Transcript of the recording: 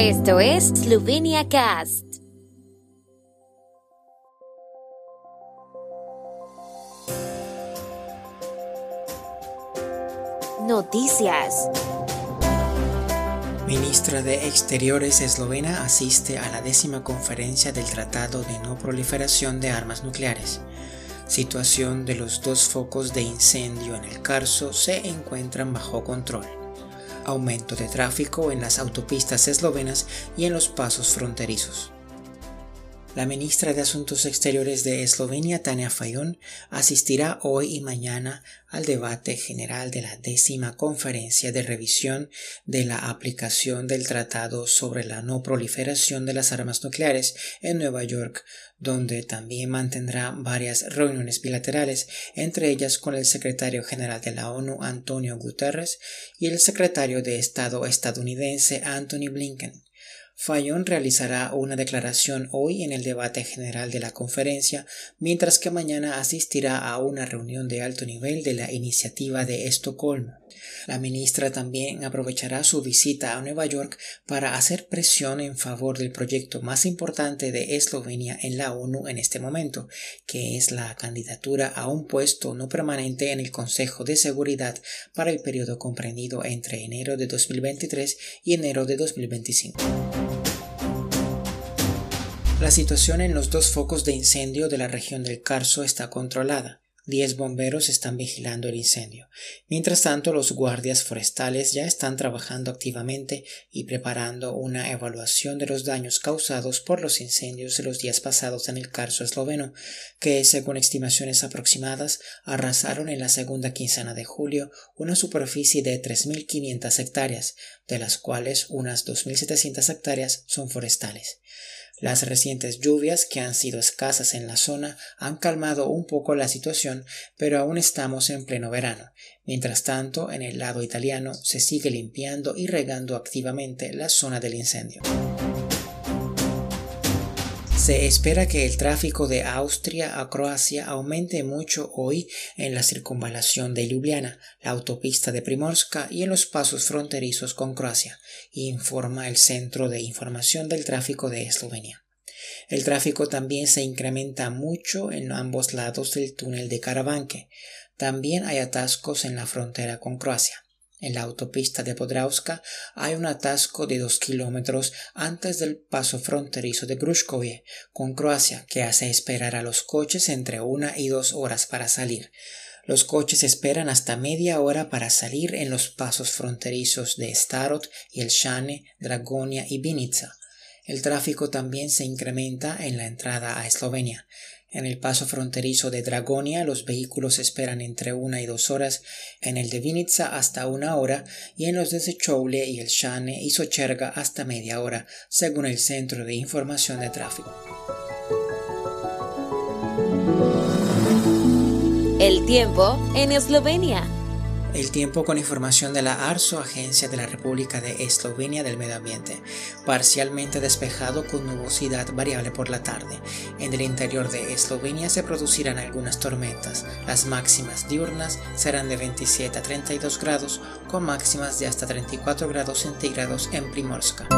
Esto es Slovenia Cast. Noticias. Ministra de Exteriores eslovena asiste a la décima conferencia del Tratado de No Proliferación de Armas Nucleares. Situación de los dos focos de incendio en el Carso se encuentran bajo control. Aumento de tráfico en las autopistas eslovenas y en los pasos fronterizos. La ministra de Asuntos Exteriores de Eslovenia, Tania Fayon, asistirá hoy y mañana al debate general de la décima conferencia de revisión de la aplicación del Tratado sobre la no proliferación de las armas nucleares en Nueva York, donde también mantendrá varias reuniones bilaterales, entre ellas con el secretario general de la ONU, Antonio Guterres, y el secretario de Estado estadounidense, Anthony Blinken. Fayón realizará una declaración hoy en el debate general de la conferencia, mientras que mañana asistirá a una reunión de alto nivel de la iniciativa de Estocolmo. La ministra también aprovechará su visita a Nueva York para hacer presión en favor del proyecto más importante de Eslovenia en la ONU en este momento, que es la candidatura a un puesto no permanente en el Consejo de Seguridad para el periodo comprendido entre enero de 2023 y enero de 2025. La situación en los dos focos de incendio de la región del Carso está controlada. Diez bomberos están vigilando el incendio. Mientras tanto, los guardias forestales ya están trabajando activamente y preparando una evaluación de los daños causados por los incendios de los días pasados en el Carso esloveno, que, según estimaciones aproximadas, arrasaron en la segunda quincena de julio una superficie de 3.500 hectáreas, de las cuales unas 2.700 hectáreas son forestales. Las recientes lluvias, que han sido escasas en la zona, han calmado un poco la situación, pero aún estamos en pleno verano. Mientras tanto, en el lado italiano se sigue limpiando y regando activamente la zona del incendio. Se espera que el tráfico de Austria a Croacia aumente mucho hoy en la circunvalación de Ljubljana, la autopista de Primorska y en los pasos fronterizos con Croacia, informa el Centro de Información del Tráfico de Eslovenia. El tráfico también se incrementa mucho en ambos lados del túnel de Karavanke. También hay atascos en la frontera con Croacia. En la autopista de Podravska hay un atasco de dos kilómetros antes del paso fronterizo de Gruškovje con Croacia que hace esperar a los coches entre una y dos horas para salir. Los coches esperan hasta media hora para salir en los pasos fronterizos de Starot, Jelšane, Dragonia y Vinica. El tráfico también se incrementa en la entrada a Eslovenia. En el paso fronterizo de Dragonia los vehículos esperan entre una y dos horas, en el de Vinica hasta una hora y en los de Zechoule y el Shane y Socherga hasta media hora, según el Centro de Información de Tráfico. El tiempo en Eslovenia. El tiempo con información de la ARSO, Agencia de la República de Eslovenia del Medio Ambiente. Parcialmente despejado con nubosidad variable por la tarde. En el interior de Eslovenia se producirán algunas tormentas. Las máximas diurnas serán de 27 a 32 grados, con máximas de hasta 34 grados centígrados en Primorska.